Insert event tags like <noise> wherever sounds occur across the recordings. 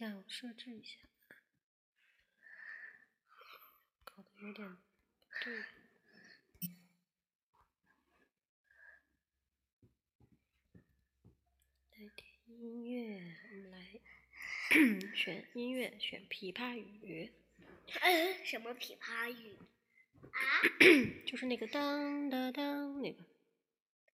这样设置一下，搞得有点不对。来听音乐，我们来 <clears throat> 选音乐，选琵琶语。嗯，什么琵琶语？啊？<clears throat> 就是那个当当当那个。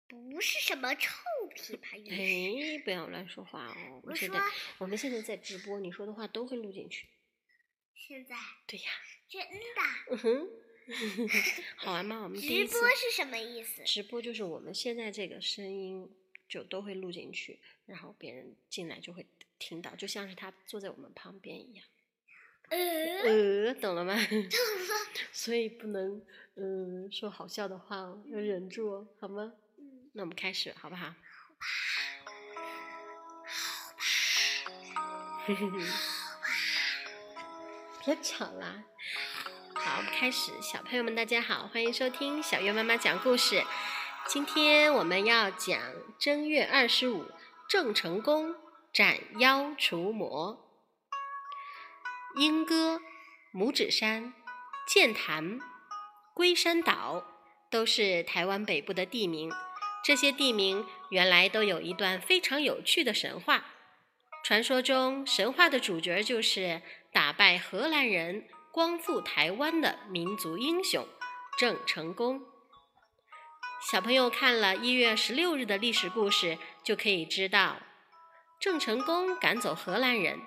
不是什么臭琵琶语。哎，不要乱说话哦！我现在说我们现在在直播，你说的话都会录进去。现在对呀，真的。嗯哼，<laughs> 好玩吗？我们直播是什么意思？直播就是我们现在这个声音就都会录进去，然后别人进来就会听到，就像是他坐在我们旁边一样。呃，呃，懂了吗？懂了 <laughs> 所以不能嗯说好笑的话哦，要忍住哦，好吗？嗯，那我们开始好不好？好吧，好吧别吵啦！好，我们开始。小朋友们，大家好，欢迎收听小月妈妈讲故事。今天我们要讲正月二十五，郑成功斩妖除魔。莺歌、拇指山、剑潭、龟山岛都是台湾北部的地名。这些地名原来都有一段非常有趣的神话。传说中，神话的主角就是打败荷兰人、光复台湾的民族英雄郑成功。小朋友看了一月十六日的历史故事，就可以知道，郑成功赶走荷兰人，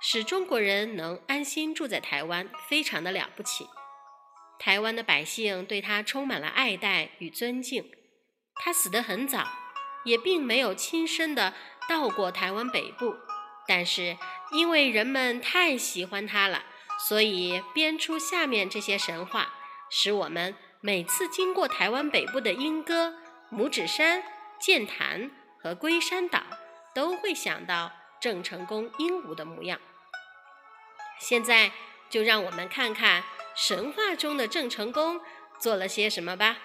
使中国人能安心住在台湾，非常的了不起。台湾的百姓对他充满了爱戴与尊敬。他死得很早，也并没有亲身的到过台湾北部，但是因为人们太喜欢他了，所以编出下面这些神话，使我们每次经过台湾北部的莺歌、拇指山、剑潭和龟山岛，都会想到郑成功鹦鹉的模样。现在就让我们看看神话中的郑成功做了些什么吧。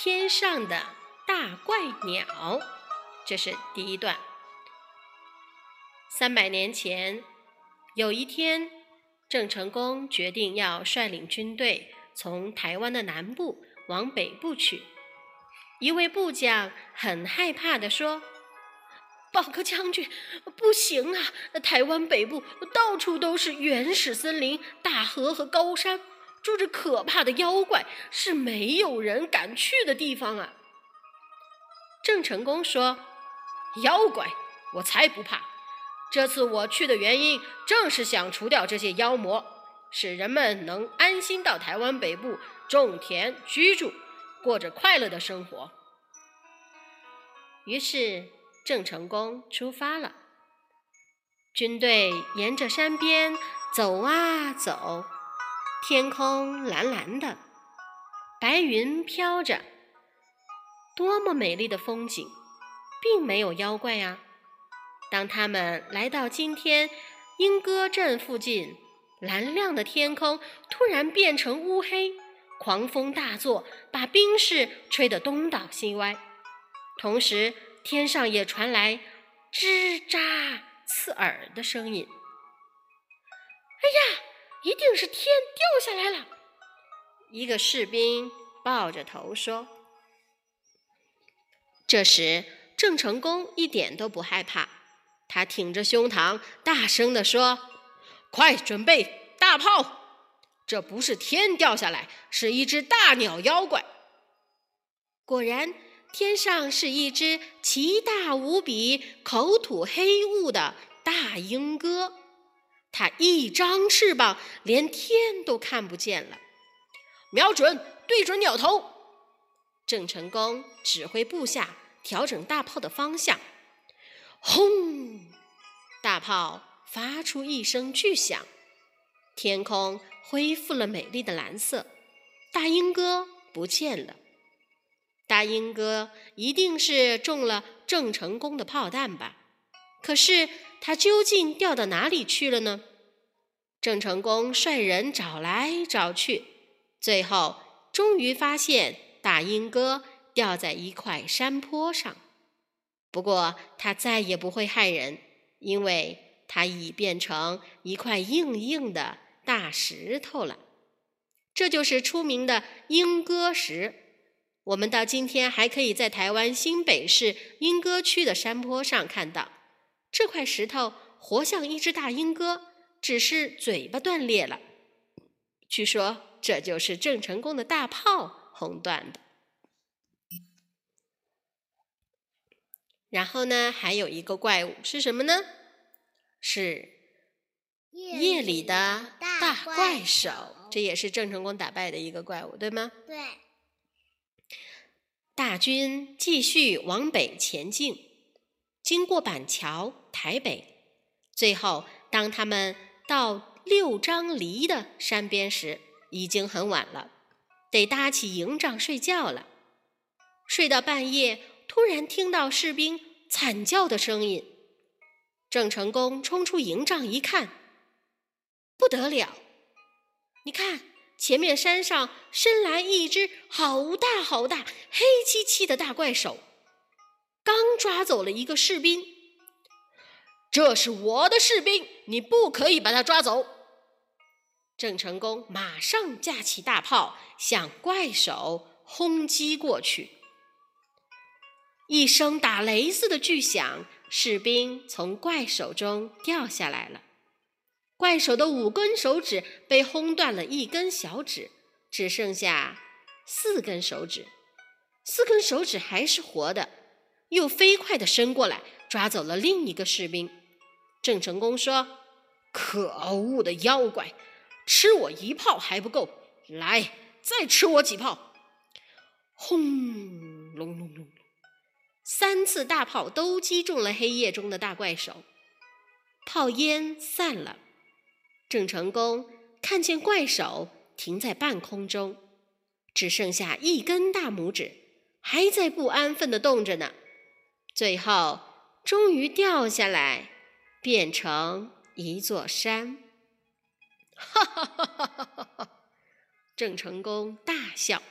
天上的大怪鸟，这是第一段。三百年前，有一天，郑成功决定要率领军队从台湾的南部往北部去。一位部将很害怕地说：“报告将军，不行啊！台湾北部到处都是原始森林、大河和高山。”住着可怕的妖怪，是没有人敢去的地方啊！郑成功说：“妖怪，我才不怕！这次我去的原因，正是想除掉这些妖魔，使人们能安心到台湾北部种田居住，过着快乐的生活。”于是，郑成功出发了。军队沿着山边走啊走。天空蓝蓝的，白云飘着，多么美丽的风景！并没有妖怪呀。当他们来到今天莺歌镇附近，蓝亮的天空突然变成乌黑，狂风大作，把冰室吹得东倒西歪。同时，天上也传来吱喳刺耳的声音。哎呀！一定是天掉下来了。一个士兵抱着头说。这时，郑成功一点都不害怕，他挺着胸膛，大声地说：“快准备大炮！这不是天掉下来，是一只大鸟妖怪。”果然，天上是一只奇大无比、口吐黑雾的大鹰哥。它一张翅膀，连天都看不见了。瞄准，对准鸟头。郑成功指挥部下调整大炮的方向。轰！大炮发出一声巨响，天空恢复了美丽的蓝色。大鹰哥不见了。大鹰哥一定是中了郑成功的炮弹吧？可是。他究竟掉到哪里去了呢？郑成功率人找来找去，最后终于发现大鹰哥掉在一块山坡上。不过它再也不会害人，因为它已变成一块硬硬的大石头了。这就是出名的莺歌石。我们到今天还可以在台湾新北市莺歌区的山坡上看到这块石头，活像一只大鹰哥，只是嘴巴断裂了。据说这就是郑成功的大炮轰断的。然后呢，还有一个怪物是什么呢？是夜里的大怪手。这也是郑成功打败的一个怪物，对吗？对。大军继续往北前进，经过板桥、台北，最后当他们到六张犁的山边时，已经很晚了，得搭起营帐睡觉了。睡到半夜，突然听到士兵惨叫的声音。郑成功冲出营帐一看，不得了！你看，前面山上伸来一只好大好大、黑漆漆的大怪手，刚抓走了一个士兵。这是我的士兵，你不可以把他抓走。郑成功马上架起大炮，向怪手轰击过去。一声打雷似的巨响，士兵从怪手中掉下来了。怪手的五根手指被轰断了一根小指，只剩下四根手指。四根手指还是活的，又飞快地伸过来，抓走了另一个士兵。郑成功说：“可恶的妖怪，吃我一炮还不够，来，再吃我几炮！”轰隆隆隆，三次大炮都击中了黑夜中的大怪手，炮烟散了。郑成功看见怪手停在半空中，只剩下一根大拇指，还在不安分地动着呢。最后，终于掉下来，变成一座山。哈哈哈哈哈哈！郑成功大笑：“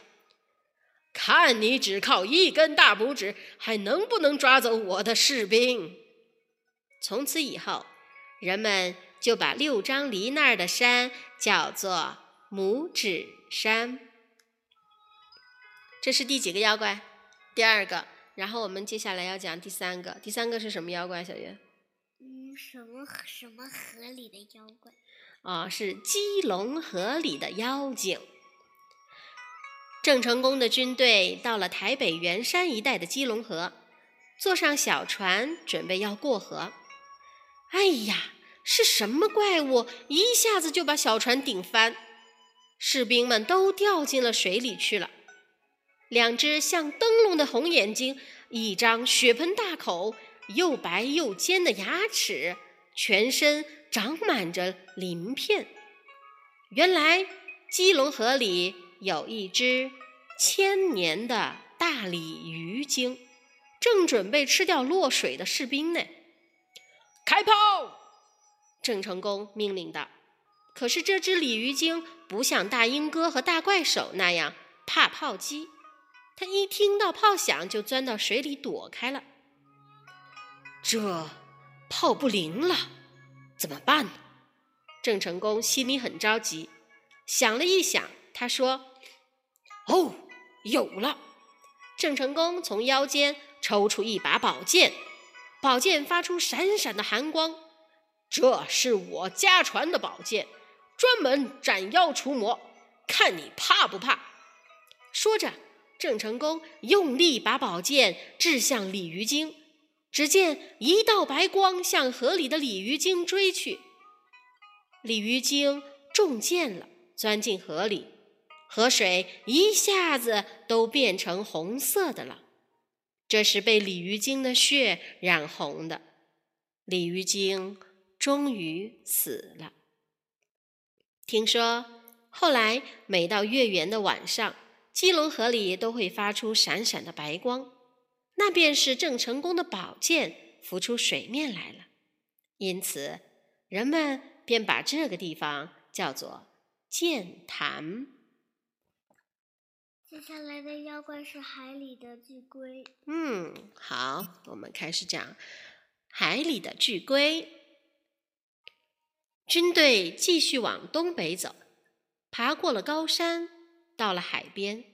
看你只靠一根大拇指，还能不能抓走我的士兵？”从此以后，人们。就把六张犁那儿的山叫做拇指山。这是第几个妖怪？第二个。然后我们接下来要讲第三个。第三个是什么妖怪？小月？嗯，什么什么河里的妖怪？啊，是基隆河里的妖精。郑成功的军队到了台北圆山一带的基隆河，坐上小船，准备要过河。哎呀！是什么怪物一下子就把小船顶翻，士兵们都掉进了水里去了。两只像灯笼的红眼睛，一张血盆大口，又白又尖的牙齿，全身长满着鳞片。原来基隆河里有一只千年的大鲤鱼精，正准备吃掉落水的士兵呢。开炮！郑成功命令道：“可是这只鲤鱼精不像大鹰哥和大怪手那样怕炮击，他一听到炮响就钻到水里躲开了。这炮不灵了，怎么办呢？”郑成功心里很着急，想了一想，他说：“哦，有了！”郑成功从腰间抽出一把宝剑，宝剑发出闪闪的寒光。这是我家传的宝剑，专门斩妖除魔，看你怕不怕？说着，郑成功用力把宝剑掷向鲤鱼精，只见一道白光向河里的鲤鱼精追去。鲤鱼精中箭了，钻进河里，河水一下子都变成红色的了，这是被鲤鱼精的血染红的。鲤鱼精。终于死了。听说后来每到月圆的晚上，基隆河里都会发出闪闪的白光，那便是郑成功的宝剑浮出水面来了。因此，人们便把这个地方叫做剑潭。接下来的妖怪是海里的巨龟。嗯，好，我们开始讲海里的巨龟。军队继续往东北走，爬过了高山，到了海边。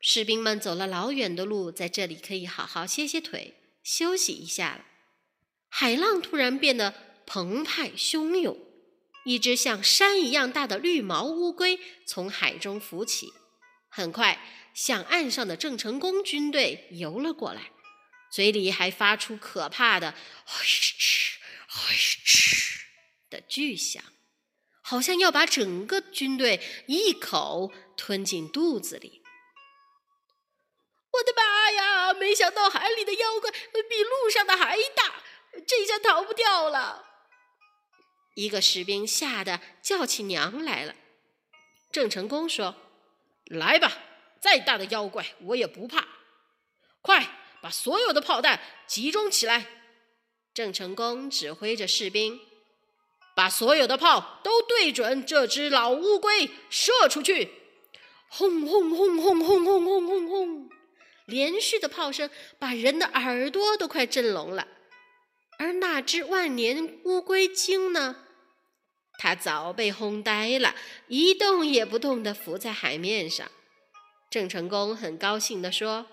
士兵们走了老远的路，在这里可以好好歇歇腿，休息一下了。海浪突然变得澎湃汹涌，一只像山一样大的绿毛乌龟从海中浮起。很快，向岸上的郑成功军队游了过来，嘴里还发出可怕的“嘘哧嘘哧”的巨响，好像要把整个军队一口吞进肚子里。我的妈呀！没想到海里的妖怪比路上的还大，这下逃不掉了。一个士兵吓得叫起娘来了。郑成功说。来吧，再大的妖怪我也不怕。快把所有的炮弹集中起来！郑成功指挥着士兵，把所有的炮都对准这只老乌龟射出去。轰轰轰轰轰轰轰轰轰！连续的炮声把人的耳朵都快震聋了。而那只万年乌龟精呢？他早被轰呆了，一动也不动地浮在海面上。郑成功很高兴地说：“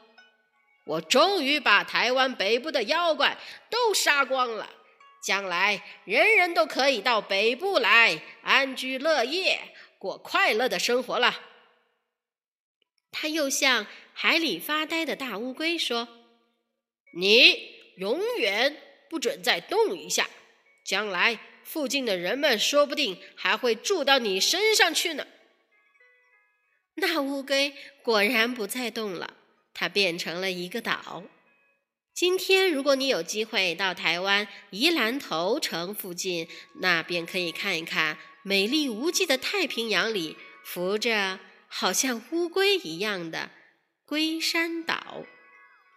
我终于把台湾北部的妖怪都杀光了，将来人人都可以到北部来安居乐业，过快乐的生活了。”他又向海里发呆的大乌龟说：“你永远不准再动一下，将来……”附近的人们说不定还会住到你身上去呢。那乌龟果然不再动了，它变成了一个岛。今天，如果你有机会到台湾宜兰头城附近，那便可以看一看美丽无际的太平洋里浮着好像乌龟一样的龟山岛。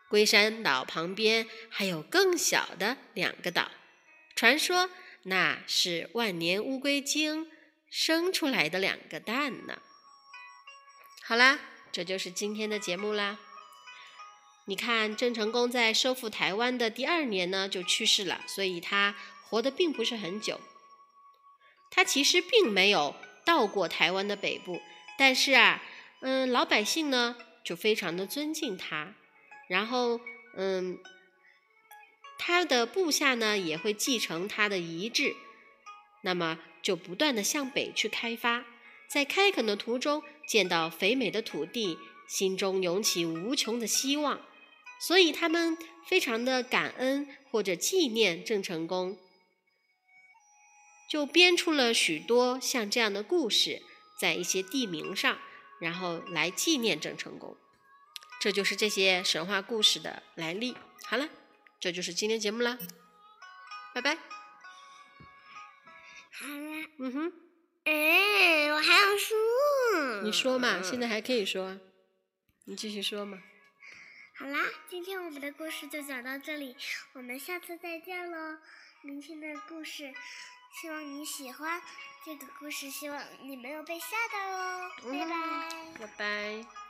龟山岛旁边还有更小的两个岛，传说。那是万年乌龟精生出来的两个蛋呢。好啦，这就是今天的节目啦。你看，郑成功在收复台湾的第二年呢就去世了，所以他活的并不是很久。他其实并没有到过台湾的北部，但是啊，嗯，老百姓呢就非常的尊敬他，然后嗯。他的部下呢也会继承他的遗志，那么就不断的向北去开发，在开垦的途中见到肥美的土地，心中涌起无穷的希望，所以他们非常的感恩或者纪念郑成功，就编出了许多像这样的故事，在一些地名上，然后来纪念郑成功，这就是这些神话故事的来历。好了。这就是今天节目了，拜拜。好了。嗯哼。哎，我还要说。你说嘛，现在还可以说，你继续说嘛。好啦，今天我们的故事就讲到这里，我们下次再见喽。明天的故事，希望你喜欢这个故事，希望你没有被吓到哦。拜拜。拜拜。